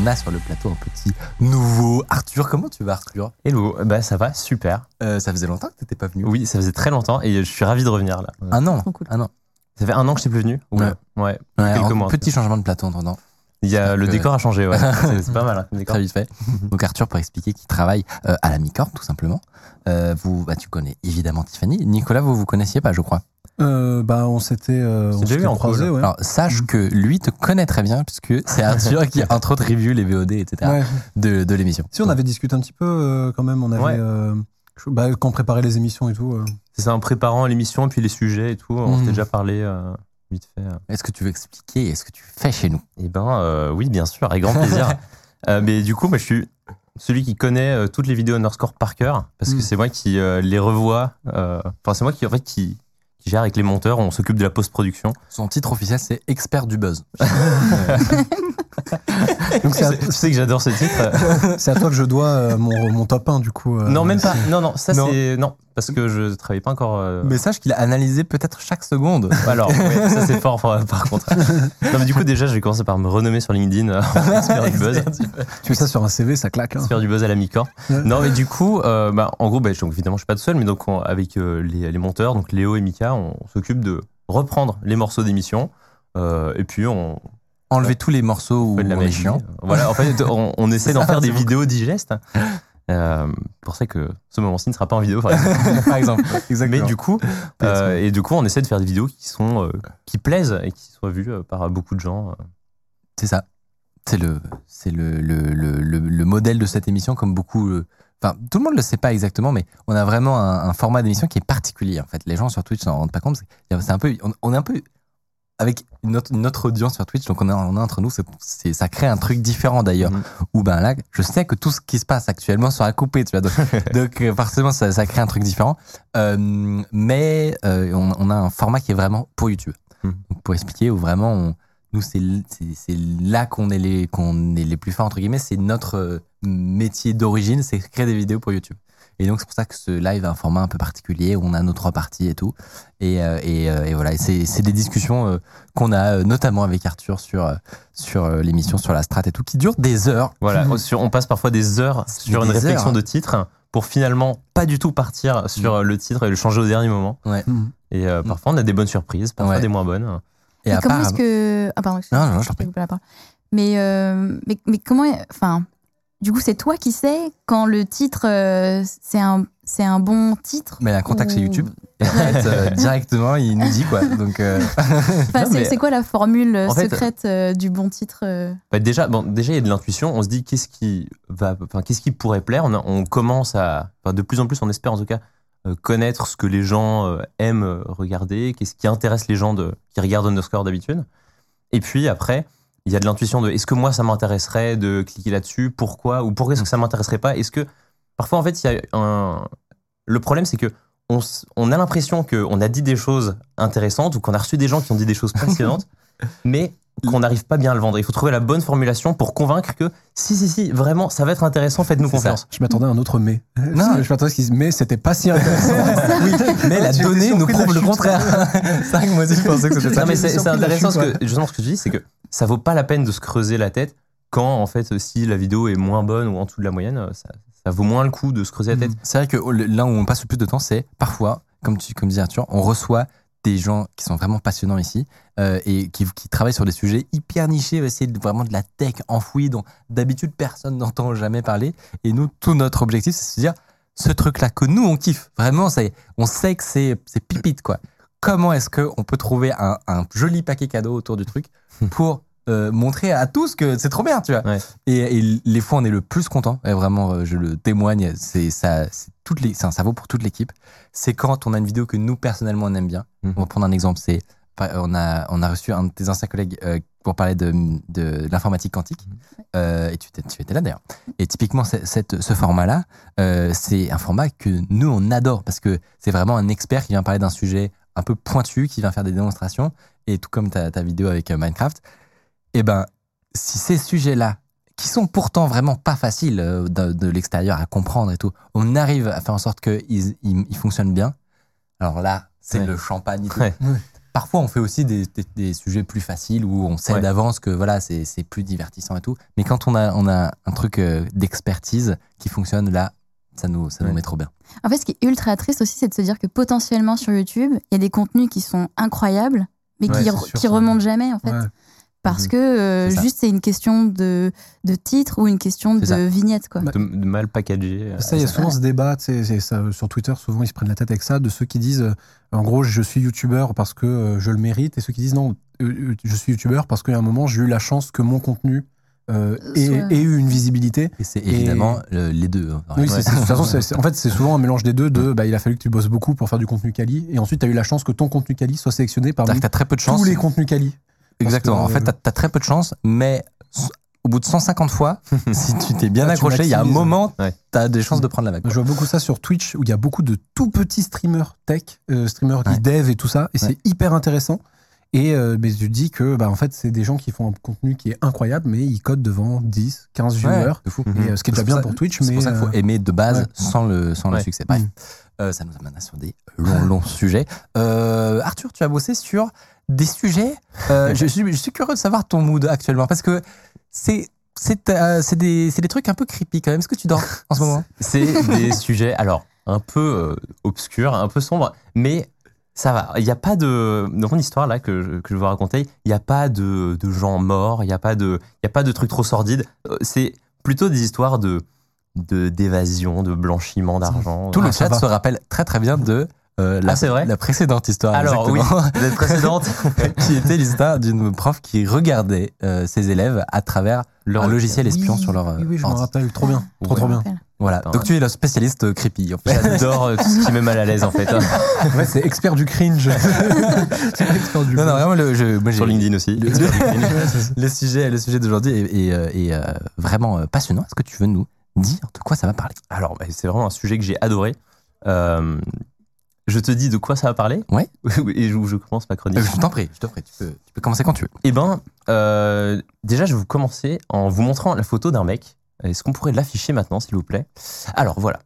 On a sur le plateau un petit nouveau Arthur. Comment tu vas, Arthur? Hello, bah ça va, super. Euh, Ça faisait longtemps que t'étais pas venu. Oui, ça faisait très longtemps et je suis ravi de revenir là. Un an. Trop cool. Un an. Ça fait un an que je suis plus venu. Ouais. ouais. Ouais, quelques un mois. petit changement de plateau en attendant. Il y a le que- décor a changé, ouais. c'est pas mal. hein, le décor. Très vite fait. Donc Arthur, pour expliquer qu'il travaille euh, à la Micorne, tout simplement. Euh, vous, bah, tu connais évidemment Tiffany. Nicolas, vous vous connaissiez pas, je crois. Euh, bah, on s'était euh, on déjà call. ouais. Alors sache que lui te connaît très bien puisque c'est Arthur qui entre autres review les VOD, etc. Ouais. de, de l'émission. Si on avait discuté un petit peu euh, quand même, on avait Ouais. euh, bah, quand on préparait les émissions et tout. euh. C'est ça, en préparant l'émission et puis les sujets et tout, on Mhm. s'était déjà parlé euh, vite fait. euh. Est-ce que tu veux expliquer ce que tu fais chez nous? Eh ben, euh, oui, bien sûr, avec grand plaisir. Euh, mais du coup, moi, je suis celui qui connaît euh, toutes les vidéos underscore par cœur parce que Mm. c'est moi qui euh, les revois. euh, Enfin, c'est moi qui, en fait, qui, qui gère avec les monteurs. On s'occupe de la post-production. Son titre officiel c'est expert du buzz. Donc c'est à, Tu sais que j'adore ce titre. c'est à toi que je dois euh, mon, mon top 1 du coup. euh. non, même pas. Non, non, ça Non. c'est non parce que je travaille pas encore. euh, Mais sache qu'il a analysé peut-être chaque seconde. Alors, ouais, ça c'est fort, par contre. Non, mais du coup, déjà, je vais commencer par me renommer sur LinkedIn euh, expert du buzz. Tu mets ça sur un CV, ça claque. hein. Expert du buzz à la mi-corps. Ouais. Non, mais du coup, euh, bah, en gros, bah, je- donc, évidemment, je suis pas tout seul, mais donc on- avec euh, les, les monteurs, donc Léo et Mika, on, s'occupe de reprendre les morceaux d'émission. euh, et puis on Enlever tous les morceaux où fait de la on est chiant. Voilà, en fait, on, on essaie d'en faire des vidéos digestes. Euh, pour ça que ce moment-ci ne sera pas en vidéo, par exemple. Par exemple. Exactement. Mais du coup, euh, et du coup, on essaie de faire des vidéos qui sont euh, qui plaisent et qui soient vues par beaucoup de gens. C'est ça. C'est le, c'est le, le, le, le, le modèle de cette émission, comme beaucoup. Enfin, tout le monde le sait pas exactement, mais on a vraiment un, un format d'émission qui est particulier. En fait, les gens sur Twitch s'en rendent pas compte. C'est c'est un peu, on, on est un peu avec une autre, une autre audience sur Twitch, donc on a, on a entre nous, c'est, ça crée un truc différent d'ailleurs. Mhm. Où ben là, je sais que tout ce qui se passe actuellement sera coupé, tu vois. Donc, donc, euh, forcément, ça, ça crée un truc différent. Euh, mais euh, on, on a un format qui est vraiment pour YouTube. Donc, pour expliquer, où vraiment, on, nous, c'est là qu'on est, les, qu'on est les plus forts, entre guillemets. C'est notre métier d'origine, c'est créer des vidéos pour YouTube. Et donc, c'est pour ça que ce live a un format un peu particulier où on a nos trois parties et tout. Et, euh, et, euh, et voilà, Et c'est des discussions euh, qu'on a euh, notamment avec Arthur sur, sur l'émission sur la strat et tout, qui durent des heures. Voilà, on- sur- on passe parfois des heures sur des une réflexion heures, de titre pour finalement pas du tout partir sur euh, le titre et le changer au dernier moment. Ouais. Mhm. Et euh, parfois on a des bonnes surprises, parfois Ouais. des moins bonnes. Et Et comment est-ce que. Ah, pardon, excuse-moi, Non, non, je la parole. Mais, euh, mais, mais comment. Enfin, du coup, c'est toi qui sais quand le titre, euh, c'est un, c'est un bon titre Mais un contact chez ou- YouTube. Et en fait, euh, directement, il nous dit quoi. Donc, euh, Enfin, c'est mais- c'est quoi la formule En secrète du bon titre Bah, déjà, bon, déjà il y a de l'intuition. On se dit qu'est-ce qui va, enfin qu'est-ce qui pourrait plaire? On, a- on commence à, enfin, de plus en plus, on espère en tout cas connaître ce que les gens aiment regarder, qu'est-ce qui intéresse les gens de, qui regardent Underscore d'habitude. Et puis après, il y a de l'intuition de est-ce que moi ça m'intéresserait de cliquer là-dessus, pourquoi? Ou pourquoi est-ce que ça m'intéresserait pas? Est-ce que parfois en fait il y a un, le problème c'est que on, on a l'impression qu'on a dit des choses intéressantes ou qu'on a reçu des gens qui ont dit des choses passionnantes, mais qu'on n'arrive pas bien à le vendre. Il faut trouver la bonne formulation pour convaincre que si, si, si, vraiment, ça va être intéressant, faites-nous ça. confiance. Je m'attendais à un autre mais. Non. je m'attendais à ce qu'ils disent mais c'était pas si intéressant. oui, mais la donnée nous prouve le contraire. c'est vrai que moi aussi, je pensais que c'était ça. Non, mais c'est intéressant chute, parce que justement ce que tu dis, c'est que ça vaut pas la peine de se creuser la tête quand en fait si la vidéo est moins bonne ou en dessous de la moyenne, ça, ça vaut moins le coup de se creuser la tête. C'est vrai que le- là où on passe le plus de temps, c'est parfois, comme tu comme disait Arthur, on reçoit des gens qui sont vraiment passionnants ici euh, et qui, qui travaillent sur des sujets hyper nichés, c'est vraiment de la tech enfouie dont d'habitude personne n'entend jamais parler. Et nous, tout notre objectif, c'est de se dire ce truc-là que nous on kiffe, vraiment, on sait que c'est, c'est pipite quoi. Comment est-ce qu'on peut trouver un, un joli paquet cadeau autour du truc pour euh, montrer à tous que c'est trop bien, tu vois. Ouais. Et, et les fois, on est le plus content, et vraiment, euh, je le témoigne, c'est ça, c'est toutes les, ça, ça vaut pour toute l'équipe. C'est quand on a une vidéo que nous, personnellement, on aime bien. Mhm. On va prendre un exemple, c'est on a, on a reçu un de tes anciens collègues euh, pour parler de, de l'informatique quantique. Euh, et tu étais, tu étais là d'ailleurs. Et typiquement, cette, ce format-là, euh, c'est un format que nous, on adore parce que c'est vraiment un expert qui vient parler d'un sujet un peu pointu, qui vient faire des démonstrations. Et tout comme ta, ta vidéo avec euh, Minecraft, et ben, si ces sujets-là, qui sont pourtant vraiment pas faciles euh, de, de l'extérieur à comprendre et tout, on arrive à faire en sorte qu'ils ils, ils fonctionnent bien, alors là, c'est Ouais. le champagne et tout. Ouais. Parfois, on fait aussi des, des- des sujets plus faciles où on sait Ouais. d'avance que voilà, c'est c'est plus divertissant et tout. Mais quand on a, on a un truc euh, d'expertise qui fonctionne, là, ça nous, ça nous Ouais. met trop bien. En fait, ce qui est ultra triste aussi, c'est de se dire que potentiellement sur YouTube, il y a des contenus qui sont incroyables, mais Ouais, qui, sûr, remontent jamais, en fait. Ouais. Parce Mhm. que euh, juste c'est une question de, de titre ou une question de ça. vignette, quoi. de, de mal packagé. Ça, il y a euh, souvent ce débat, ça, sur Twitter, souvent ils se prennent la tête avec ça, de ceux qui disent, euh, en gros, je suis youtubeur parce que euh, je le mérite, et ceux qui disent, non, euh, euh, je suis youtubeur parce qu'à un moment, j'ai eu la chance que mon contenu euh, ait eu une visibilité. Et c'est évidemment euh, les deux. hein. Oui, Ouais. c'est- c'est- de toute façon, c'est- c'est- en fait, c'est souvent un mélange des deux. De, bah, il a fallu que tu bosses beaucoup pour faire du contenu quali, et ensuite, tu as eu la chance que ton contenu quali soit sélectionné parmi C'est-à-dire que t'as très peu de chance. tous les contenus quali. Exactement. En fait, t'as as très peu de chance, mais au bout de 150 fois, si tu t'es bien Ah, tu accroché, il y a un moment, Ouais. t'as des chances de prendre la vague. Je vois beaucoup ça sur Twitch où il y a beaucoup de tout petits streamers tech, euh, streamers qui dev et tout ça, et Ouais. c'est hyper intéressant. Et euh, mais tu te dis que bah, en fait, c'est des gens qui font un contenu qui est incroyable, mais ils codent devant 10, 15 viewers. fou. Et, euh, ce qui est déjà bien ça- pour Twitch, C'est mais pour ça qu'il faut euh, aimer de base ouais. sans le, sans le succès. Bref, Mm. euh, ça nous amène sur des longs, longs sujets. Arthur, tu as bossé sur des sujets. je, suis, je suis curieux de savoir ton mood actuellement parce que c'est. C'est euh, des, des trucs un peu creepy quand même. Est-ce que tu dors en ce moment? C'est des sujets, alors, un peu euh, obscurs, un peu sombres, mais ça va. Il n'y a pas de. Dans mon histoire, là, que je, que je vais vous raconter, il n'y a pas de, de gens morts, il n'y a, pas de- il y a pas de trucs trop sordides. Euh, C'est plutôt des histoires de d'évasion, de, blanchiment d'argent. Tout le Ah, chat se rappelle très très bien de euh, la, Ah, c'est vrai la précédente histoire. Alors, exactement. oui, la précédente, qui était l'histoire d'une prof qui regardait euh, ses élèves à travers leur logiciel espion oui, sur leur. Oui, oui, je m'en rappelle. Trop bien. Trop, Ouais. trop bien. Voilà. Donc tu es le spécialiste euh, creepy. En fait. J'adore euh, tout ce qui met mal à l'aise, en fait. Ouais, c'est expert du cringe. c'est expert du non, non, cringe. vraiment, le, je, moi, j'ai- Sur LinkedIn aussi. Le, le sujet, le sujet d'aujourd'hui est, est, euh, est, vraiment passionnant. Est-ce que tu veux nous dire de quoi ça va parler? Alors, bah, c'est vraiment un sujet que j'ai adoré. Euh, je te dis de quoi ça va parler? Ouais. Et je, je commence ma chronique. Euh, Je t'en prie, je t'en prie. Tu peux, tu peux commencer quand tu veux. Eh ben, euh, déjà, je vais vous commencer en vous montrant la photo d'un mec. Est-ce qu'on pourrait l'afficher maintenant, s'il vous plaît? Alors, voilà.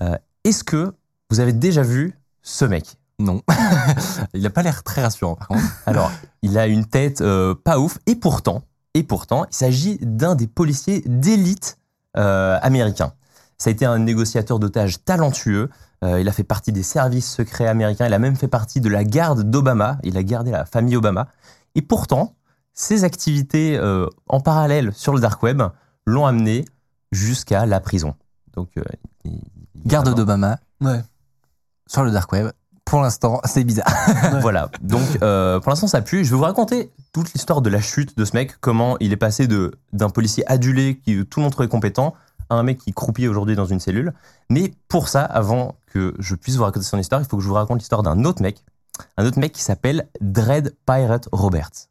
Euh, Est-ce que vous avez déjà vu ce mec? Non. Il a pas l'air très rassurant, par contre. Alors, il a une tête euh, pas ouf, et pourtant, et pourtant, il s'agit d'un des policiers d'élite euh, américains. Ça a été un négociateur d'otages talentueux. Euh, il a fait partie des services secrets américains. Il a même fait partie de la garde d'Obama. Il a gardé la famille Obama. Et pourtant, ses activités euh, en parallèle sur le dark web l'ont amené jusqu'à la prison. Donc, euh, il- il- Garde vraiment- d'Obama Ouais. sur le dark web. Pour l'instant, c'est bizarre. Voilà. Donc, euh, pour l'instant, ça pue. Je vais vous raconter toute l'histoire de la chute de ce mec, comment il est passé de d'un policier adulé qui tout le monde trouvait compétent à un mec qui croupit aujourd'hui dans une cellule. Mais pour ça, avant que je puisse vous raconter son histoire, il faut que je vous raconte l'histoire d'un autre mec, un autre mec qui s'appelle Dread Pirate Roberts.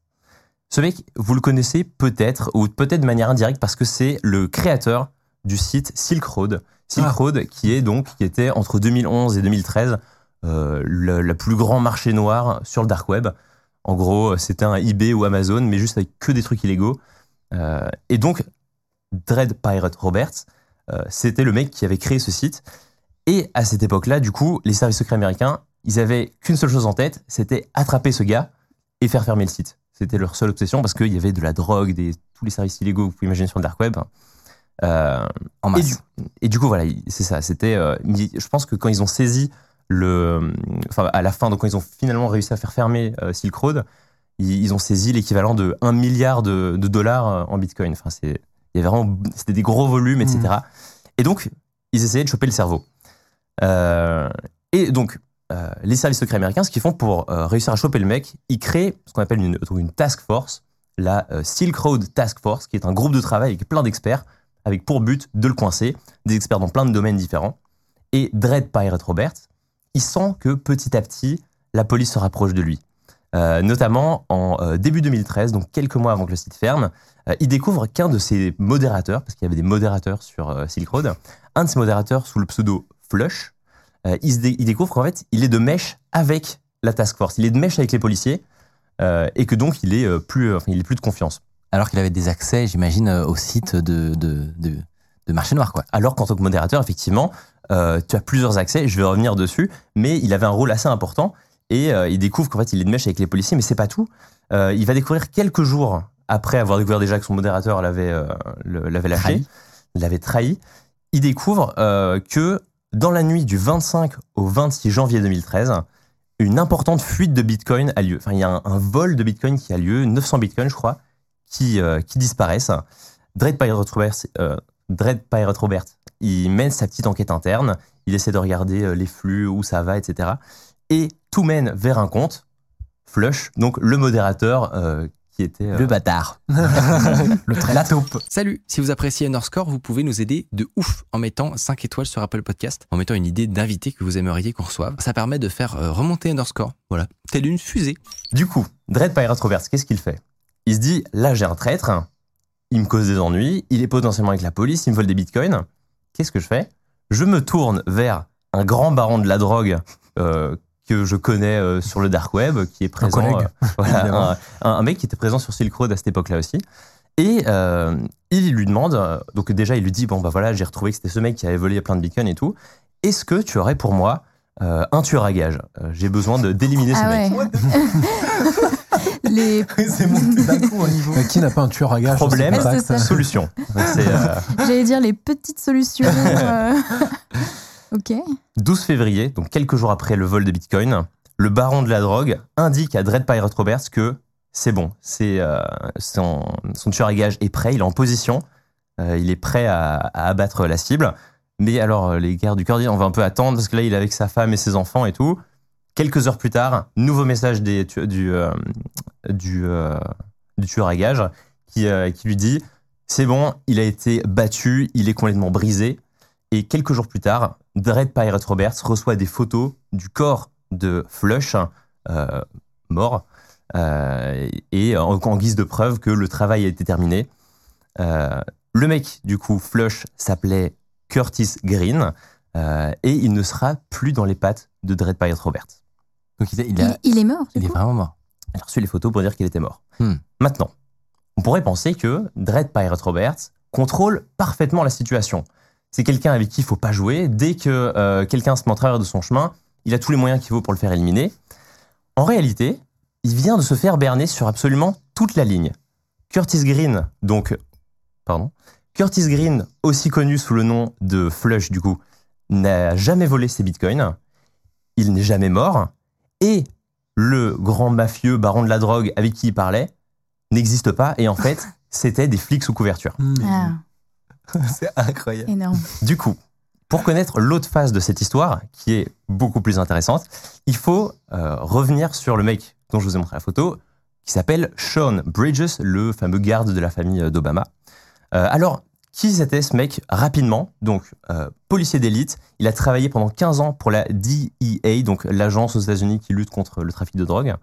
Ce mec, vous le connaissez peut-être, ou peut-être de manière indirecte, parce que c'est le créateur du site Silk Road. Silk Ah. Road, qui est donc, qui était entre 2011 et 2013 euh, le, le plus grand marché noir sur le dark web. En gros, c'était un eBay ou Amazon, mais juste avec que des trucs illégaux. Euh, et donc, Dread Pirate Roberts, euh, c'était le mec qui avait créé ce site. Et à cette époque-là, du coup, les services secrets américains, ils avaient qu'une seule chose en tête, c'était attraper ce gars et faire fermer le site. C'était leur seule obsession parce qu'il y avait de la drogue, des, tous les services illégaux que vous pouvez imaginer sur le dark web. Euh, En et masse. du, et du coup, voilà, il- c'est ça. C'était, euh, je pense que quand ils ont saisi le, enfin à la fin, donc quand ils ont finalement réussi à faire fermer euh, Silk Road, ils, ils ont saisi l'équivalent de 1 milliard de, de dollars en Bitcoin. Enfin, c'est, il y avait vraiment, c'était des gros volumes, etc. Et donc, ils essayaient de choper le cerveau. Et donc, euh, les services secrets américains, ce qu'ils font pour euh, réussir à choper le mec, ils créent ce qu'on appelle une, task force, la euh, Silk Road Task Force, qui est un groupe de travail avec plein d'experts, avec pour but de le coincer, des experts dans plein de domaines différents. Et Dread Pirate Roberts, il sent que petit à petit, la police se rapproche de lui. Notamment en début 2013, donc quelques mois avant que le site ferme, il découvre qu'un de ses modérateurs, parce qu'il y avait des modérateurs sur Silk Road, un de ses modérateurs sous le pseudo Flush, euh, il, se dé- il découvre qu'en fait, il est de mèche avec la task force, il est de mèche avec les policiers, euh, et que donc il est, euh, plus, enfin, il est plus de confiance. Alors qu'il avait des accès, j'imagine, au site de, de, de, de marché noir, quoi. Alors qu'en tant que modérateur, effectivement, euh, tu as plusieurs accès, je vais revenir dessus, mais il avait un rôle assez important et il découvre qu'en fait il est de mèche avec les policiers, mais c'est pas tout. Il va découvrir quelques jours après avoir découvert déjà que son modérateur l'avait l'avait lâché, Trahi. l'avait trahi, il découvre que dans la nuit du 25 au 26 janvier 2013, une importante fuite de Bitcoin a lieu. Enfin, il y a un, vol de Bitcoin qui a lieu, 900 Bitcoins, je crois, qui, euh, disparaissent. Dread Pirate Robert, euh, Dread Pirate il mène sa petite enquête interne, il essaie de regarder euh, les flux, où ça va, etc. Et tout mène vers un compte, Flush, donc le modérateur qui était... euh, Le bâtard. Le trait. La taupe. Salut, si vous appréciez Underscore, vous pouvez nous aider de ouf en mettant 5 étoiles sur Apple Podcast, en mettant une idée d'invité que vous aimeriez qu'on reçoive. Ça permet de faire euh, remonter Underscore, voilà, telle une fusée. Du coup, Dread Pirate Roberts, qu'est-ce qu'il fait? Il se dit, là j'ai un traître, il me cause des ennuis, il est potentiellement avec la police, il me vole des bitcoins. Qu'est-ce que je fais? Je me tourne vers un grand baron de la drogue euh, que je connais euh, sur le dark web, qui est présent. collègue, euh, voilà, évidemment. un, un- un mec qui était présent sur Silk Road à cette époque-là aussi. Et euh, il lui demande, donc déjà il lui dit, bon bah voilà, j'ai retrouvé que c'était ce mec qui avait volé plein de bitcoins et tout. Est-ce que tu aurais pour moi euh, un tueur à gage Euh, J'ai besoin de d'éliminer ce Ah mec. ouais. Les... C'est monté d'un coup au niveau. Qui n'a pas un tueur à gage Problème, ça. solution. Euh, J'allais dire les petites solutions. euh. Ok. 12 février, donc quelques jours après le vol de Bitcoin, le baron de la drogue indique à Dread Pirate Roberts que c'est bon, c'est euh, son, tueur à gage est prêt, il est en position, euh, il est prêt à, abattre la cible. Mais alors, euh, les guerres du cœur disent on va un peu attendre parce que là, il est avec sa femme et ses enfants et tout. Quelques heures plus tard, nouveau message du, tueur à gage qui lui dit c'est bon, il a été battu, il est complètement brisé. Et quelques jours plus tard, Dread Pirate Roberts reçoit des photos du corps de Flush, euh, mort, euh, et en, en guise de preuve que le travail a été terminé. Euh, le mec, du coup, Flush, s'appelait Curtis Green, euh, et il ne sera plus dans les pattes de Dread Pirate Roberts. Donc il, a- il est mort. il est vraiment mort. Il a reçu les photos pour dire qu'il était mort. Hmm. Maintenant, on pourrait penser que Dread Pirate Roberts contrôle parfaitement la situation. C'est quelqu'un avec qui il faut pas jouer. Dès que euh, quelqu'un se met en travers de son chemin, il a tous les moyens qu'il vaut pour le faire éliminer. En réalité, il vient de se faire berner sur absolument toute la ligne. Curtis Green, donc, pardon, Curtis Green, aussi connu sous le nom de Flush, du coup, n'a jamais volé ses bitcoins. Il n'est jamais mort. Et le grand mafieux baron de la drogue avec qui il parlait n'existe pas. Et en fait, c'était des flics sous couverture. Ah, C'est incroyable. énorme. Du coup, pour connaître l'autre face de cette histoire, qui est beaucoup plus intéressante, il faut euh, revenir sur le mec dont je vous ai montré la photo, qui s'appelle Sean Bridges, le fameux garde de la famille d'Obama. Euh, alors, qui c'était ce mec Rapidement, donc euh, policier d'élite, il a travaillé pendant 15 ans pour la DEA, donc l'agence aux États-Unis qui lutte contre le trafic de drogue.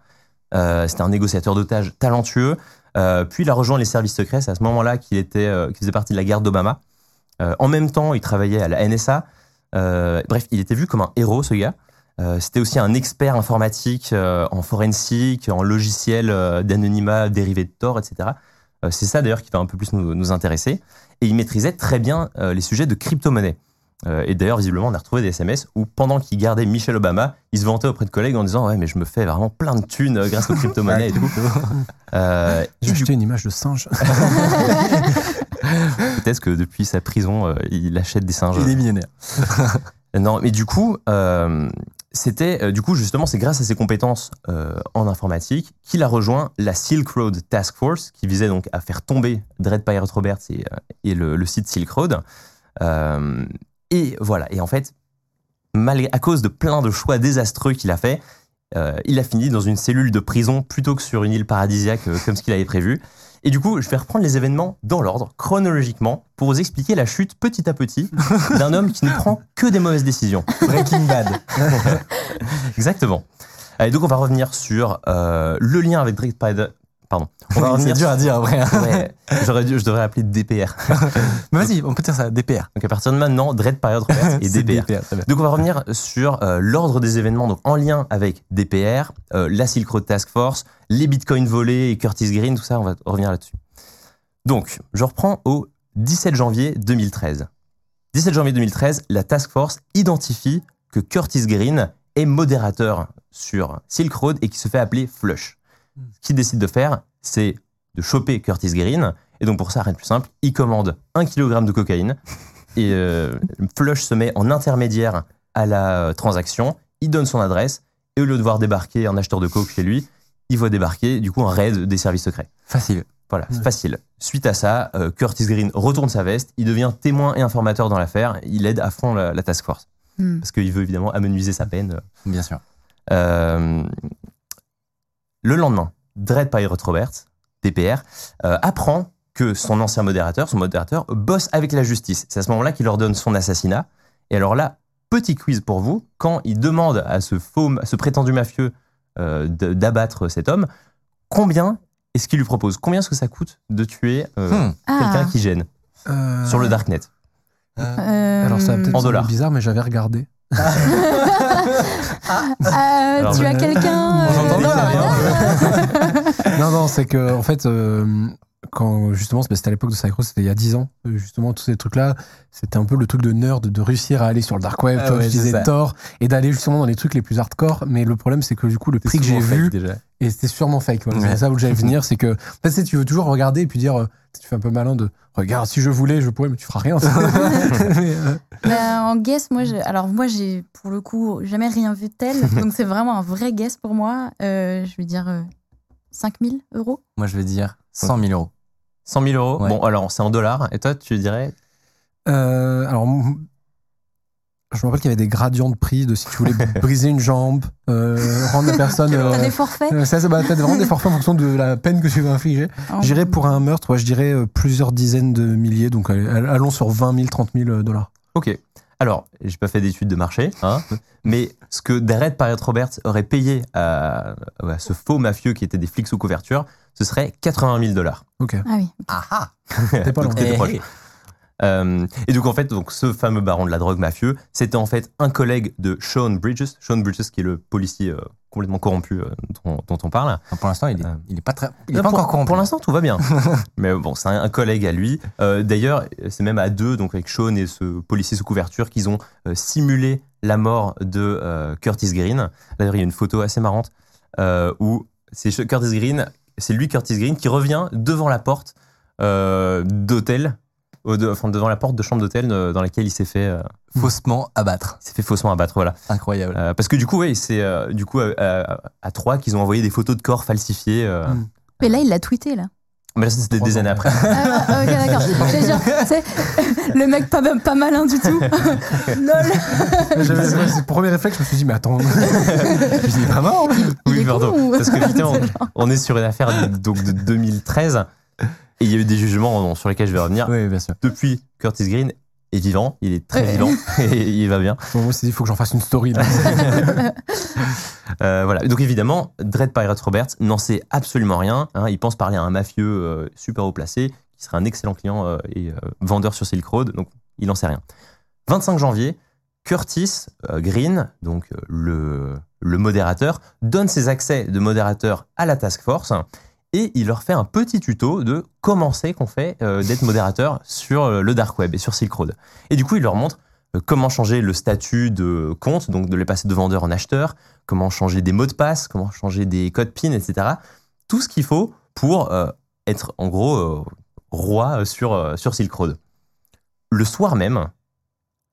Euh, c'était un négociateur d'otages talentueux. Euh, puis il a rejoint les services secrets. C'est à ce moment-là qu'il était, euh, faisait partie de la garde d'Obama. Euh, en même temps, il travaillait à la NSA. Bref, il était vu comme un héros, ce gars. C'était aussi un expert informatique en forensique, en logiciel d'anonymat dérivé de Tor, etc. C'est ça d'ailleurs qui va un peu plus nous, nous intéresser. Et il maîtrisait très bien les sujets de crypto-monnaie. Euh, et d'ailleurs, visiblement, on a retrouvé des SMS où, pendant qu'il gardait Michelle Obama, il se vantait auprès de collègues en disant Ouais, mais je me fais vraiment plein de thunes euh, grâce aux crypto-monnaies et tout. Euh, J'ai du acheté une image de singe. Peut-être que depuis sa prison, euh, il achète des singes. Il est millionnaire. Non, mais du coup, euh, c'était du coup justement, c'est grâce à ses compétences euh, en informatique qu'il a rejoint la Silk Road Task Force, qui visait donc à faire tomber Dread Pirate Roberts et, et le, le site Silk Road. Euh, et voilà. Et en fait, malgré, à cause de plein de choix désastreux qu'il a fait, euh, il a fini dans une cellule de prison plutôt que sur une île paradisiaque euh, comme ce qu'il avait prévu. Et du coup, je vais reprendre les événements dans l'ordre, chronologiquement, pour vous expliquer la chute petit à petit d'un homme qui ne prend que des mauvaises décisions. Breaking Bad. Exactement. Allez, donc on va revenir sur euh, le lien avec Dread Pirate. Pardon. On va C'est revenir dur à dire après. hein. Ouais, j'aurais dû, je devrais appeler DPR. Mais vas-y, on peut dire ça, DPR. Donc à partir de maintenant, Dread Pirate Roberts et DPR. Donc on va revenir sur euh, l'ordre des événements donc en lien avec DPR, euh, la Silk Road Task Force, les bitcoins volés et Curtis Green, tout ça, on va revenir là-dessus. Donc, je reprends au 17 janvier 2013. 17 janvier 2013, la Task Force identifie que Curtis Green est modérateur sur Silk Road et qui se fait appeler Flush. Ce qu'il décide de faire, c'est de choper Curtis Green. Et donc pour ça, rien de plus simple, il commande un kilogramme de cocaïne. Et euh, Flush se met en intermédiaire à la euh, transaction. Il donne son adresse. Et au lieu de voir débarquer un acheteur de coke chez lui, il voit débarquer du coup un raid des services secrets. Facile. Voilà, c'est facile. Suite à ça, euh, Curtis Green retourne sa veste, il devient témoin et informateur dans l'affaire, il aide à fond la, la task force. Hmm. Parce qu'il veut évidemment amenuiser sa peine. Bien sûr. Euh, le lendemain, Dread Pirate Roberts, DPR, euh, apprend que son ancien modérateur, son modérateur, bosse avec la justice. C'est à ce moment-là qu'il ordonne son assassinat. Et alors là, petit quiz pour vous, quand il demande à ce faux, à ce prétendu mafieux euh, d'abattre cet homme, combien est-ce qu'il lui propose? Combien est-ce que ça coûte de tuer euh, Hmm. quelqu'un Ah, qui gêne? Euh, sur le darknet euh, Alors ça va peut-être En sembler dollars. bizarre, mais j'avais regardé. Euh, Alors, tu as quelqu'un euh, non, non, c'est que en fait, euh, quand justement, c'était à l'époque de Cycro, c'était il y a 10 ans. euh, Justement, tous ces trucs-là, c'était un peu le truc de nerd de réussir à aller sur le dark web, Ah ouais. Tor et d'aller justement dans les trucs les plus hardcore. Mais le problème, c'est que du coup, le prix que j'ai vu, déjà. et c'était sûrement fake. Voilà, Ouais. C'est ça où j'allais venir, c'est que en fait, tu sais, tu veux toujours regarder et puis dire, euh, tu fais un peu malin de regarde, si je voulais, je pourrais, mais tu feras rien. Mais, euh, Ben, en guess, moi, alors moi, j'ai pour le coup jamais rien vu de tel, donc c'est vraiment un vrai guess pour moi. Euh, je vais dire euh, 5000 euros. Moi, je vais dire 100 000 euros. 100 000 euros Ouais. Bon, alors c'est en dollars. Et toi, tu dirais Euh, alors, je me rappelle qu'il y avait des gradients de prix de si tu voulais briser une jambe, euh, rendre la personne. T'as euh, des forfaits euh, ça, c'est bah, t'as vraiment des forfaits en fonction de la peine que tu veux infliger. En- J'irais pour un meurtre, ouais, je dirais euh, plusieurs dizaines de milliers, donc allons sur 20 000, 30 000 dollars. Ok. Alors, j'ai pas fait d'études de marché, hein, mais ce que Dread Pirate Roberts aurait payé à, à ce faux mafieux qui était des flics sous couverture, ce serait 80 000 dollars. Ok, Ah oui. Ah ah t'es pas loin. Eh, proche. eh. Euh, et donc en fait, donc ce fameux baron de la drogue mafieux, c'était en fait un collègue de Sean Bridges, Sean Bridges qui est le policier euh, complètement corrompu euh, dont, dont on parle. Enfin, Pour l'instant, il est, Euh. pas très. Il est pas pour, encore corrompu. Pour l'instant, tout va bien. Mais bon, c'est un, un collègue à lui. Euh, D'ailleurs, c'est même à deux, donc avec Sean et ce policier sous couverture, qu'ils ont simulé la mort de Curtis Green. D'ailleurs, il y a une photo assez marrante où c'est Curtis Green, c'est lui Curtis Green qui revient devant la porte d'hôtel, de- enfin devant la porte de chambre d'hôtel euh, dans laquelle il s'est fait, euh, Faussement abattre. il s'est fait faussement abattre. Voilà. Incroyable. Euh, parce que du coup, ouais, c'est euh, du coup à, à- trois qu'ils ont envoyé des photos de corps falsifiés. euh. Mm. Mais là, il l'a tweeté, là. Mais là, c'était des années après. Ah, ah, ok, d'accord. J'allais dire, c'est le mec pas, pas malin du tout. Lol. J'avais- le premier réflexe, je me suis dit, mais attends. je me suis dit, vraiment Il Oui, est con ou- Parce C'est genre- on est sur une affaire de, donc de 2013 et il y a eu des jugements sur lesquels je vais revenir. Oui, bien sûr. Depuis, Curtis Green est vivant, il est très Ouais. vivant et il va bien. Bon, Moi, il faut que j'en fasse une story. Là. Euh, voilà. Donc évidemment, Dread Pirate Roberts n'en sait absolument rien. hein. Il pense parler à un mafieux euh, super haut placé qui serait un excellent client euh, et euh, vendeur sur Silk Road. Donc il n'en sait rien. 25 janvier, Curtis euh, Green, donc euh, le, le modérateur, donne ses accès de modérateur à la task force et il leur fait un petit tuto de comment c'est qu'on fait euh, d'être modérateur sur euh, le dark web et sur Silk Road. Et du coup, il leur montre euh, comment changer le statut de compte, donc de les passer de vendeur en acheteur, comment changer des mots de passe, comment changer des codes PIN, etc. Tout ce qu'il faut pour euh, être en gros euh, roi sur, euh, sur Silk Road. Le soir même,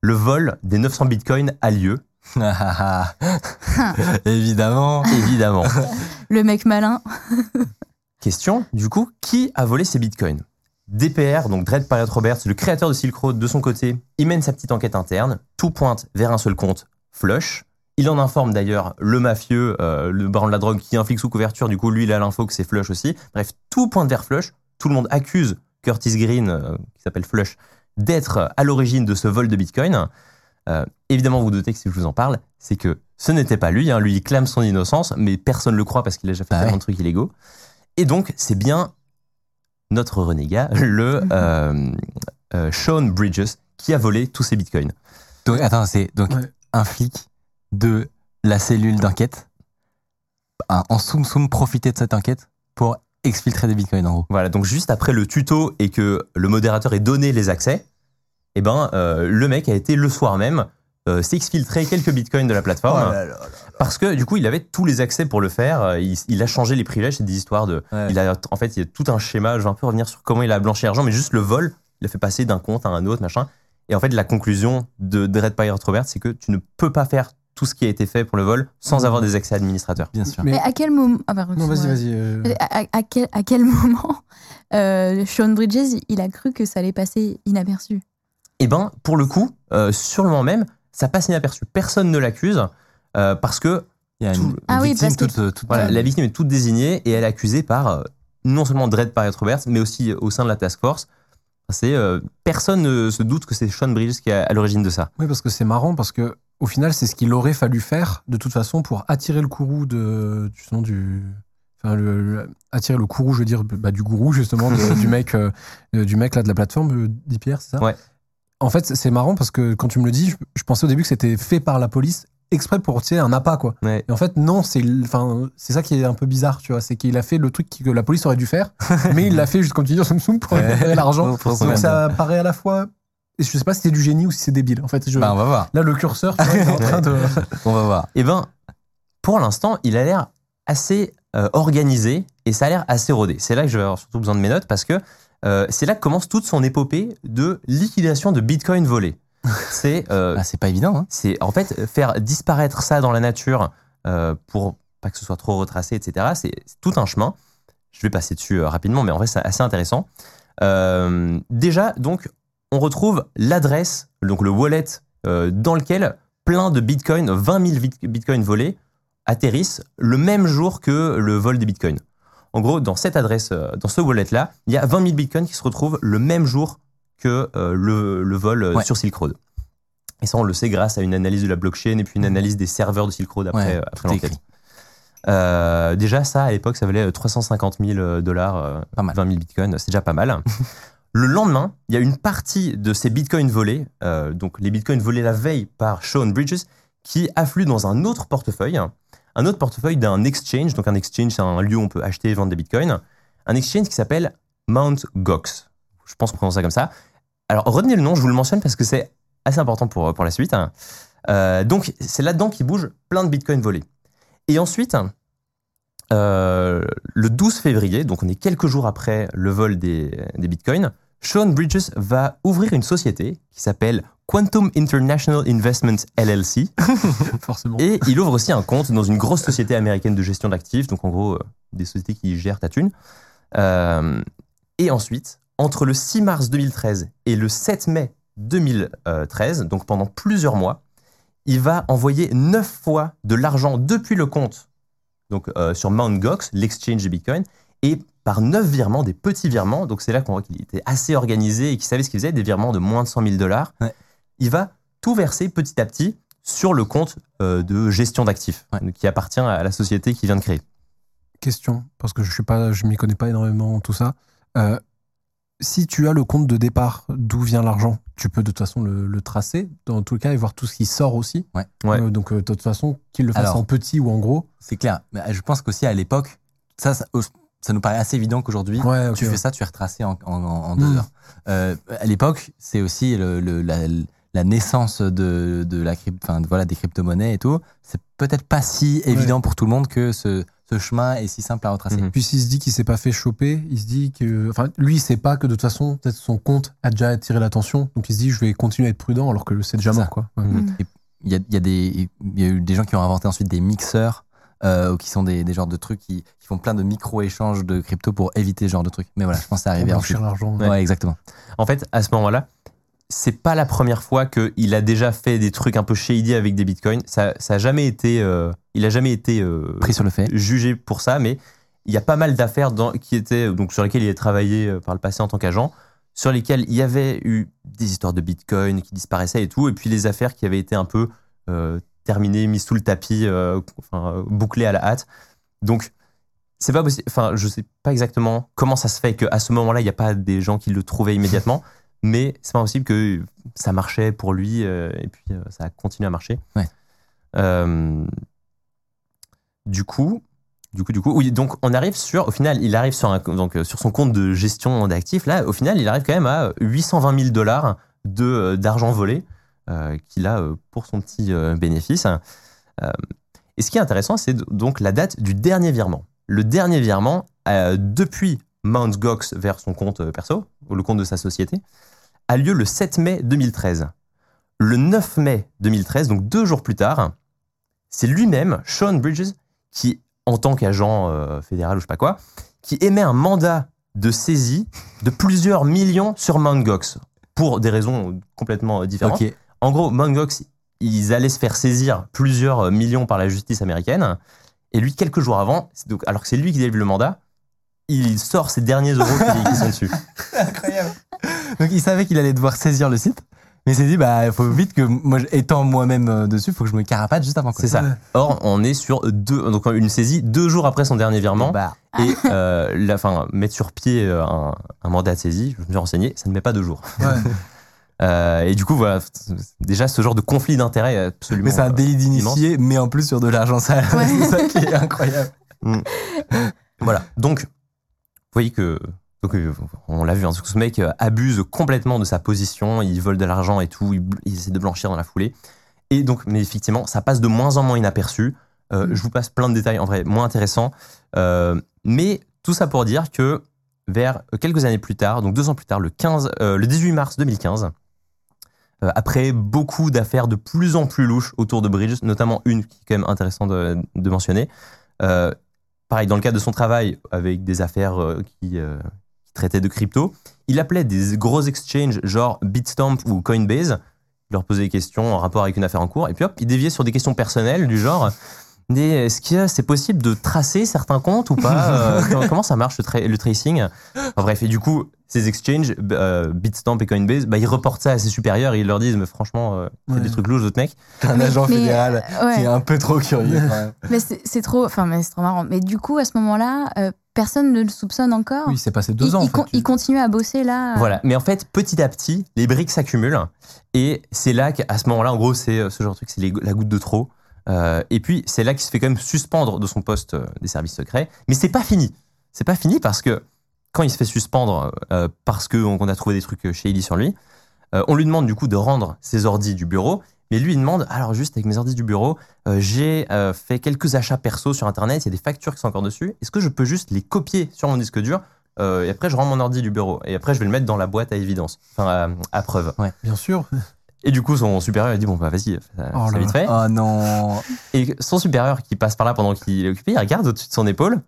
le vol des 900 bitcoins a lieu, Évidemment. évidemment. Le mec malin. Question, du coup, qui a volé ces bitcoins? DPR, donc Dread Pirate Roberts, le créateur de Silk Road, de son côté, il mène sa petite enquête interne. Tout pointe vers un seul compte, Flush. Il en informe d'ailleurs le mafieux, euh, le baron de la drogue, qui est un flic sous couverture. Du coup, lui, il a l'info que c'est Flush aussi. Bref, tout pointe vers Flush. Tout le monde accuse Curtis Green, euh, qui s'appelle Flush, d'être à l'origine de ce vol de bitcoin. Euh, évidemment, vous vous doutez que si je vous en parle, c'est que ce n'était pas lui. hein. Lui, il clame son innocence, mais personne ne le croit parce qu'il a déjà fait Ah tellement ouais. de trucs illégaux. Et donc, c'est bien notre renégat, le euh, euh, Sean Bridges, qui a volé tous ses bitcoins. Donc, attends, c'est donc Ouais. un flic de la cellule d'enquête, en soum soum profiter de cette enquête pour exfiltrer des bitcoins en gros. Voilà, donc juste après le tuto et que le modérateur ait donné les accès, eh ben, euh, le mec a été le soir même s'exfiltrer quelques bitcoins de la plateforme. Parce que du coup, il avait tous les accès pour le faire. Euh, Il, il a changé les privilèges. C'est des histoires de. Ouais. Il a, en fait, il y a tout un schéma. Je vais un peu revenir sur comment il a blanchi l'argent, mais juste le vol, il a fait passer d'un compte à un autre, machin. Et en fait, la conclusion de Dread Pirate Robert, c'est que tu ne peux pas faire tout ce qui a été fait pour le vol sans avoir des accès administrateurs. Bien sûr. Mais- Mais à quel moment ah, pardon, Non, vas-y, vas-y. euh, À, à- à quel, à quel moment euh, Sean Bridges, il a cru que ça allait passer inaperçu? Eh ben, pour le coup, euh, sur le moment même, ça passe inaperçu. Personne ne l'accuse euh, parce que Il y a une, Tout- une Ah oui, victime parce que- toute, toute- Voilà, la victime est toute désignée et elle est accusée par euh, non seulement Dread Pirate Roberts, mais aussi euh, au sein de la task force. C'est euh, personne ne se doute que c'est Sean Bridges qui est à l'origine de ça. Oui, parce que c'est marrant, parce que au final, c'est ce qu'il aurait fallu faire, de toute façon, pour attirer le courroux de, justement, du. Enfin, le, le- attirer le courroux, je veux dire, bah, du gourou, justement, de- du mec, euh, du mec là de la plateforme, dit Pierre, c'est ça? Ouais. En fait, c'est marrant parce que quand tu me le dis, je, je pensais au début que c'était fait par la police exprès pour tirer un appât, quoi. Ouais. Et en fait, non, c'est enfin, c'est ça qui est un peu bizarre, tu vois. C'est qu'il a fait le truc que la police aurait dû faire, mais il l'a fait juste comme tu dis, soum, pour récupérer l'argent. Donc ça paraît à la fois. Et je sais pas si c'est du génie ou si c'est débile. En fait, je- Bah, on va voir. là, le curseur, tu vois, il est en train de. On va voir. Eh ben, pour l'instant, il a l'air assez euh, organisé et ça a l'air assez rodé. C'est là que je vais avoir surtout besoin de mes notes parce que euh, c'est là que commence toute son épopée de liquidation de bitcoin volés. C'est euh, Ah, c'est pas évident. Hein. c'est en fait faire disparaître ça dans la nature euh, pour pas que ce soit trop retracé, etc. C'est tout un chemin. Je vais passer dessus euh, rapidement, mais en vrai, c'est assez intéressant. Déjà, donc, on retrouve l'adresse, donc le wallet dans lequel plein de bitcoins, 20 000 bit- bitcoins volés, atterrissent le même jour que le vol des bitcoins. En gros, dans cette adresse, dans ce wallet-là, il y a 20 000 bitcoins qui se retrouvent le même jour que euh, le, le vol euh, Ouais. sur Silk Road. Et ça, on le sait grâce à une analyse de la blockchain et puis une analyse des serveurs de Silk Road après, Ouais, euh, après l'enquête. Euh, déjà, ça, à l'époque, ça valait euh, 350 000 dollars, euh, Pas mal. 20 000 bitcoins, c'est déjà pas mal. le lendemain, il y a une partie de ces bitcoins volés, euh, donc les bitcoins volés la veille par Sean Bridges, qui affluent dans un autre portefeuille, un autre portefeuille d'un exchange. Donc un exchange, c'est un lieu où on peut acheter et vendre des bitcoins. Un exchange qui s'appelle Mount Gox. Je pense qu'on prononce ça comme ça. Alors retenez le nom, je vous le mentionne parce que c'est assez important pour, pour la suite. Euh, donc c'est là-dedans qu'il bouge plein de bitcoins volés. Et ensuite, euh, le 12 février, donc on est quelques jours après le vol des, des bitcoins, Sean Bridges va ouvrir une société qui s'appelle Quantum International Investments LLC. Forcément. Et il ouvre aussi un compte dans une grosse société américaine de gestion d'actifs, donc en gros, euh, des sociétés qui gèrent ta thune. Et ensuite, entre le 6 mars 2013 et le 7 mai 2013, donc pendant plusieurs mois, il va envoyer neuf fois de l'argent depuis le compte, donc euh, sur Mt. Gox, l'exchange de Bitcoin, et par neuf virements, des petits virements. Donc c'est là qu'on voit qu'il était assez organisé et qu'il savait ce qu'il faisait, des virements de moins de 100 000 dollars. Ouais. Il va tout verser petit à petit sur le compte euh, de gestion d'actifs Ouais. qui appartient à la société qui vient de créer. Question, parce que je je m'y connais pas énormément en tout ça. Euh, si tu as le compte de départ d'où vient l'argent, tu peux de toute façon le, le tracer dans tout cas et voir tout ce qui sort aussi. Ouais. Ouais. Euh, donc euh, de toute façon, qu'il le fasse Alors. en petit ou en gros. C'est clair. Mais je pense qu'aussi à l'époque, ça, ça, ça nous paraît assez évident qu'aujourd'hui, Ouais, tu ouais. fais ça, tu es retracé en, en- en deux Mm. heures. Euh, à l'époque, c'est aussi le, le- la, la naissance de, de la enfin, voilà, des crypto-monnaies et tout. C'est peut-être pas si évident pour tout le monde que ce, ce chemin est si simple à retracer. Mhm. Puis s'il se dit qu'il s'est pas fait choper, il se dit que, enfin, lui il sait pas que de toute façon, peut-être son compte a déjà attiré l'attention, donc il se dit je vais continuer à être prudent alors que c'est déjà mort quoi. Ouais. Mhm. Il y a, il y, a des- il y a eu des gens qui ont inventé ensuite des mixeurs, euh, ou qui sont des, des genres de trucs qui, qui font plein de micro-échanges de crypto pour éviter ce genre de trucs. Mais voilà, je pense que c'est Pour arrivé ensuite. l'argent. Ouais, exactement. En fait, à ce moment-là, c'est pas la première fois qu'il a déjà fait des trucs un peu shady avec des bitcoins. Ça, ça a jamais été, euh, il a jamais été euh, Pris sur le fait. jugé pour ça, mais il y a pas mal d'affaires qui étaient donc sur lesquelles il a travaillé euh, par le passé en tant qu'agent, sur lesquelles il y avait eu des histoires de bitcoin qui disparaissaient et tout, et puis les affaires qui avaient été un peu euh, terminée, mise sous le tapis, euh, enfin, euh, bouclée à la hâte. Donc, c'est pas possible. Enfin, je sais pas exactement comment ça se fait qu'à ce moment-là, il n'y a pas des gens qui le trouvaient immédiatement, mais c'est pas possible que ça marchait pour lui euh, et puis euh, ça a continué à marcher. Ouais. Euh, du coup, du coup, du coup, oui. Donc, on arrive sur, au final, il arrive sur un, donc euh, sur son compte de gestion d'actifs. Là, au final, il arrive quand même à 820 000 dollars de d'argent volé qu'il a pour son petit bénéfice. Et ce qui est intéressant, c'est donc la date du dernier virement. Le dernier virement, depuis Mt. Gox vers son compte perso, ou le compte de sa société, a lieu le 7 mai 2013. Le 9 mai 2013, donc deux jours plus tard, c'est lui-même, Sean Bridges, qui, en tant qu'agent euh, fédéral ou je sais pas quoi, qui émet un mandat de saisie de plusieurs millions sur Mt. Gox, pour des raisons complètement différentes. En gros, Mt. Gox, ils allaient se faire saisir plusieurs millions par la justice américaine. Et lui, quelques jours avant, c'est donc, alors que c'est lui qui délivre le mandat, il sort ses derniers euros qui, qui sont dessus. Incroyable. Donc il savait qu'il allait devoir saisir le site, mais il s'est dit bah il faut vite que moi étant moi-même euh, dessus, il faut que je me carapate juste avant. C'est ça. Or, on est sur deux, donc une saisie deux jours après son dernier virement. Bah, Et euh, la, enfin, mettre sur pied euh, un, un mandat de saisie, je me suis renseigné, ça ne met pas deux jours. Ouais. Euh, et du coup, voilà, déjà ce genre de conflit d'intérêts absolument. mais c'est un délit euh, d'initié, mais en plus sur de l'argent sale. Ouais. c'est ça qui est incroyable. Voilà. Donc, vous voyez que. Donc, euh, on l'a vu, hein, ce mec euh, abuse complètement de sa position, il vole de l'argent et tout, il, essaie de blanchir dans la foulée. Et donc, mais effectivement, ça passe de moins en moins inaperçu. Euh, Je vous passe plein de détails, en vrai, moins intéressants. Euh, mais tout ça pour dire que vers quelques années plus tard, donc deux ans plus tard, le, 15, euh, le 18 mars 2015, euh, après beaucoup d'affaires de plus en plus louches autour de Bridges, notamment une qui est quand même intéressante de, de mentionner, pareil, dans le cadre de son travail avec des affaires qui, traitaient de crypto, il appelait des gros exchanges genre Bitstamp ou Coinbase, il leur posait des questions en rapport avec une affaire en cours, et puis hop, il déviait sur des questions personnelles du genre mais est-ce que c'est possible de tracer certains comptes ou pas Euh, comment- ça marche le, tra- le tracing? Enfin, Bref, et du coup, ces exchanges, euh, Bitstamp et Coinbase, bah, ils reportent ça à ses supérieurs et ils leur disent mais franchement, euh, c'est Ouais. des trucs louches, votre mec. Un agent mais, fédéral euh, ouais. qui est un peu trop curieux. quand même. Mais c'est trop, enfin, mais c'est trop marrant. Mais du coup, à ce moment-là, euh, personne ne le soupçonne encore. Oui, c'est passé deux il, ans. il en fait. con- il continue à bosser là. euh, Voilà. Mais en fait, petit à petit, les briques s'accumulent. Et c'est là qu'à ce moment-là, en gros, c'est euh, ce genre de truc, c'est la goutte de trop. Euh, et puis, c'est là qu'il se fait quand même suspendre de son poste des services secrets. Mais c'est pas fini. C'est pas fini parce que quand il se fait suspendre euh, parce qu'on a trouvé des trucs euh, shady sur lui, euh, on lui demande du coup de rendre ses ordis du bureau. Mais lui, il demande, alors juste avec mes ordis du bureau, euh, j'ai euh, fait quelques achats perso sur Internet, il y a des factures qui sont encore dessus. Est-ce que je peux juste les copier sur mon disque dur euh, et après je rends mon ordi du bureau et après je vais le mettre dans la boîte à évidence, enfin à, à preuve. Bien sûr. Et du coup son supérieur il dit bon bah vas-y, ça, Oh ça vite fait. Oh non. Et son supérieur qui passe par là pendant qu'il est occupé, il regarde au-dessus de son épaule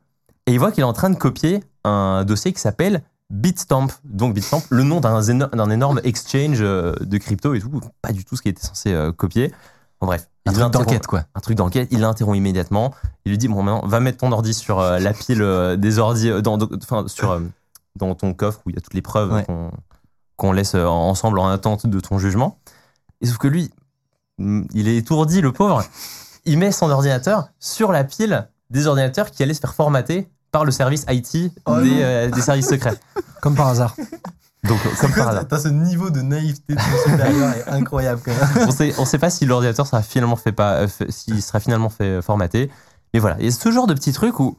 et il voit qu'il est en train de copier un dossier qui s'appelle Bitstamp. Donc Bitstamp, le nom d'un éno- d'un énorme exchange euh, de crypto et tout, pas du tout ce qu'il était censé euh, copier. En bref, Un il truc d'enquête, quoi. un truc d'enquête, il l'interrompt immédiatement. Il lui dit bon maintenant va mettre ton ordi sur euh, la pile euh, des ordis euh, dans, enfin, sur dans ton coffre où il y a toutes les preuves Ouais. qu'on laisse ensemble en attente de ton jugement. Et sauf que lui, mm, il est étourdi le pauvre. Il met son ordinateur sur la pile des ordinateurs qui allaient se faire formater par le service IT Oh des, euh, des services secrets. Comme par hasard. Donc comme par hasard. T'as ce niveau de naïveté de supérieur est incroyable quand même. on sait, on sait pas si l'ordinateur sera finalement fait pas, euh, s'il sera finalement fait euh, formater. Mais voilà, il y a ce genre de petits trucs où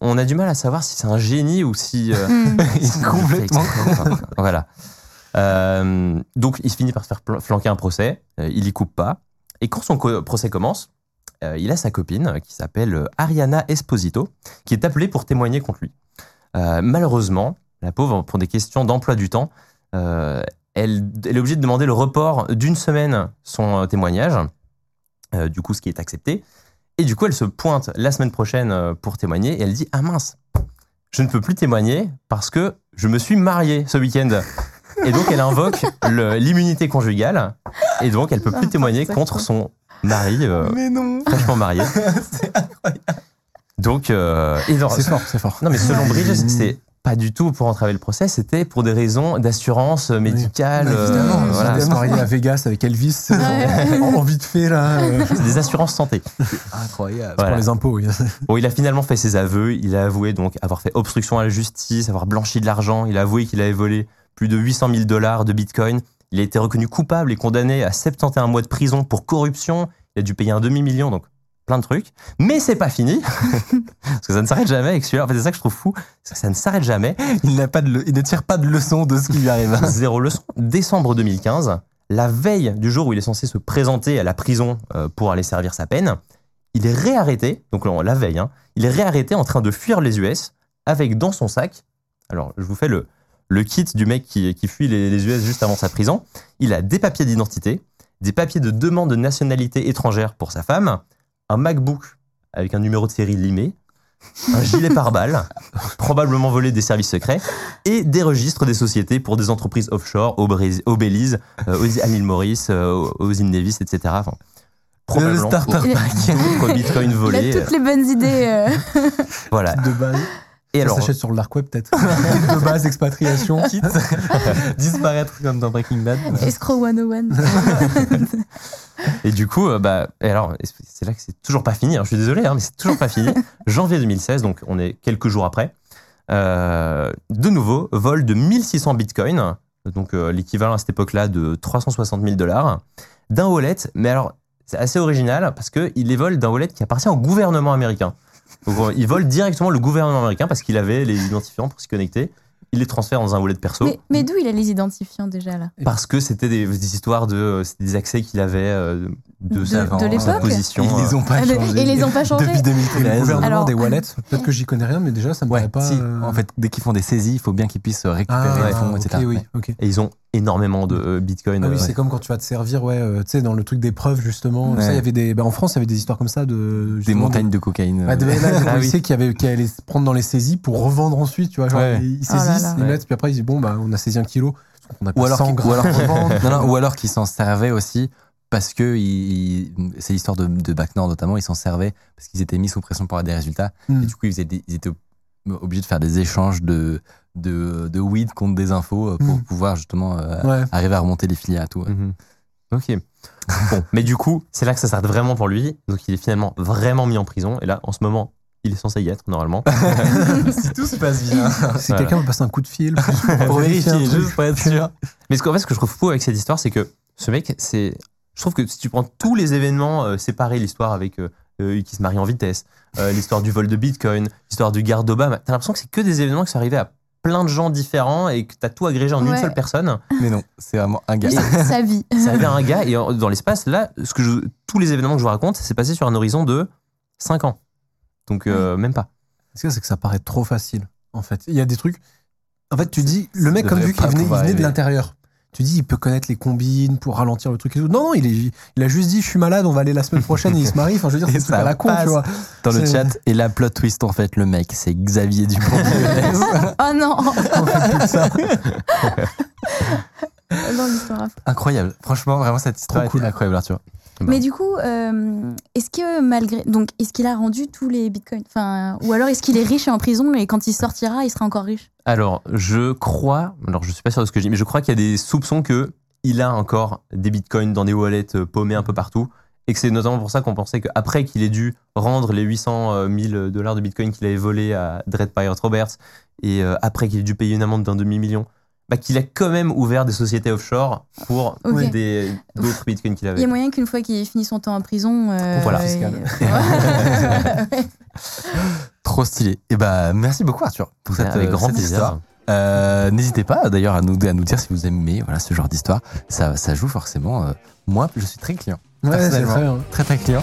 on a du mal à savoir si c'est un génie ou si euh, hmm. si Complètement. voilà. Euh, donc il finit par se faire flanquer un procès. euh, il y coupe pas. Et quand son procès commence, euh, il a sa copine euh, qui s'appelle euh, Ariana Esposito, qui est appelée pour témoigner contre lui. Euh, malheureusement, la pauvre, pour des questions d'emploi du temps, elle, elle est obligée de demander le report d'une semaine son témoignage, du coup ce qui est accepté. Et du coup, elle se pointe la semaine prochaine pour témoigner et elle dit Ah mince, je ne peux plus témoigner parce que je me suis mariée ce week-end. Et donc, elle invoque l'immunité conjugale et donc elle peut plus témoigner contre son mari euh, Mais non. fraîchement marié. C'est incroyable. Donc, euh, C'est fort, c'est fort. non, mais selon Bridges, c'est pas du tout pour entraver le procès, c'était pour des raisons d'assurance médicale. Évidemment, euh, voilà. à Vegas avec Elvis, en, en vite fait là, euh, C'est des assurances santé. Incroyable. Voilà. pour les impôts. Oui. Bon, il a finalement fait ses aveux. Il a avoué donc avoir fait obstruction à la justice, avoir blanchi de l'argent. Il a avoué qu'il avait volé plus de 800 000 dollars de bitcoin. Il a été reconnu coupable et condamné à 71 mois de prison pour corruption. Il a dû payer un demi-million, donc plein de trucs. Mais c'est pas fini. Parce que ça ne s'arrête jamais avec celui-là. En fait, c'est ça que je trouve fou. Que ça ne s'arrête jamais. Il, n'a pas de le- il ne tire pas de leçon de ce qui lui arrive. Zéro leçon. Décembre 2015, la veille du jour où il est censé se présenter à la prison euh, pour aller servir sa peine, il est réarrêté, donc la veille, hein, il est réarrêté en train de fuir les US avec dans son sac, alors je vous fais le, le kit du mec qui, qui fuit les, les US juste avant sa prison, il a des papiers d'identité, des papiers de demande de nationalité étrangère pour sa femme, un MacBook avec un numéro de série limé, un gilet pare-balles, probablement volé des services secrets, et des registres des sociétés pour des entreprises offshore au, Brésil, au Belize, euh, aux l'île Maurice, euh, aux- îles Nevis, etc. Enfin, probablement starter Il- d'autres bitcoins Il a toutes les bonnes idées. euh. Voilà. De base, Et ça alors, s'achète sur le dark web peut-être. de base, expatriation. Disparaître comme dans Breaking Bad. Escrow 101. et du coup, euh, bah, et alors, c'est là que c'est toujours pas fini. hein, je suis désolé, hein, mais c'est toujours pas fini. Janvier 2016, donc on est quelques jours après. euh, de nouveau, vol de 1600 bitcoins, donc euh, l'équivalent à cette époque-là de 360 000 dollars, d'un wallet. Mais alors, c'est assez original parce qu'il les vole d'un wallet qui appartient au gouvernement américain. Donc, euh, il vole directement le gouvernement américain parce qu'il avait les identifiants pour s'y connecter. Il les transfère dans un wallet perso. Mais, mais d'où il a les identifiants déjà là? Parce que c'était des, des histoires de c'était des accès qu'il avait euh, de, De- sa, de sa l'époque position. Ils les ont pas Ah, le- changés. Et les ont pas changés Depuis Et le 2013. gouvernement Alors- des wallets, peut-être que j'y connais rien, mais déjà ça me Ouais, paraît pas. si. euh, En fait, dès qu'ils font des saisies, il faut bien qu'ils puissent récupérer ah, les fonds, ok, etc. oui. Et ils ont énormément de euh, bitcoin. Ah oui, euh, c'est comme quand tu vas te servir, ouais, euh, tu sais, dans le truc des preuves, justement. Ouais. Ça, y avait des, bah, en France, il y avait des histoires comme ça de. Des montagnes de cocaïne. Ah, de, là, des Ah policiers qui, avaient, qui allaient se prendre dans les saisies pour revendre ensuite, tu vois. Genre, ils, ils Oh saisissent, ils mettent, puis après, ils disent, bon, bah, on a saisi un kilo. On a pas ou alors, 100 qu'ils- grammes ou alors, ou alors qu'ils s'en servaient aussi parce que c'est l'histoire de, de Backnord notamment, ils s'en servaient parce qu'ils étaient mis sous pression pour avoir des résultats Hmm. et du coup ils, étaient, ils étaient obligés de faire des échanges de, de, de weed contre des infos euh, pour Hmm. pouvoir justement euh, Ouais. arriver à remonter les filières et tout. ouais. Mhm. Ok. bon, mais du coup, c'est là que ça s'arrête vraiment pour lui. Donc il est finalement vraiment mis en prison. Et là, en ce moment, il est censé y être normalement. si tout se passe bien. Si Voilà. quelqu'un me passe un coup de fil pour, pour vérifier, juste pour être sûr. Mais ce, qu'en fait, ce que je trouve fou avec cette histoire, c'est que ce mec, c'est. Je trouve que si tu prends tous les événements euh, séparés, l'histoire avec euh, euh, qui se marie en vitesse, euh, l'histoire du vol de Bitcoin, l'histoire du garde d'Obama, t'as l'impression que c'est que des événements qui sont arrivés à plein de gens différents et que t'as tout agrégé en une seule personne. Mais non, c'est vraiment un gars. Sa sa vie. C'est arrivé à un gars et dans l'espace, là, ce que je- tous les événements que je vous raconte, c'est passé sur un horizon de 5 ans. Donc, euh, même pas. Ce a, c'est que ça paraît trop facile, en fait. Il y a des trucs. En fait, tu dis, le mec, comme vu qu'il venait, il venait de l'intérieur, tu dis, il peut connaître les combines pour ralentir le truc et tout. Non, non, il, est, il a juste dit, je suis malade, on va aller la semaine prochaine et il se marie. Enfin, je veux dire, Et c'est à la con, tu vois. Dans le chat, et la plot twist, en fait, le mec, c'est Xavier Dupont. Oh non On fait plus de ça. L'histoire. incroyable. Franchement, vraiment, cette histoire Trop est cool. incroyable, Arthur. Mais du coup, euh, est-ce que malgré. Donc, est-ce qu'il a rendu tous les bitcoins? Enfin, Ou alors est-ce qu'il est riche et en prison et quand il sortira, il sera encore riche? Alors, je crois, alors je suis pas sûr de ce que je dis, mais je crois qu'il y a des soupçons que il a encore des bitcoins dans des wallets euh, paumés un peu partout. Et que c'est notamment pour ça qu'on pensait qu'après qu'il ait dû rendre les 800 000 dollars de bitcoin qu'il avait volé à Dread Pirate Roberts, et euh, après qu'il ait dû payer une amende d'un demi-million, bah, qu'il a quand même ouvert des sociétés offshore pour des- d'autres bitcoins qu'il Il y avait. a moyen qu'une fois qu'il ait fini son temps en prison. euh, Voilà. Ouais. Trop stylé. Et bah, merci beaucoup, Arthur, pour cette, avec euh, grand cette histoire. Euh, N'hésitez pas d'ailleurs à nous, à nous dire si vous aimez voilà, ce genre d'histoire. Ça, ça joue forcément. euh, moi, je suis très client. Ouais, très bien. Très, très client.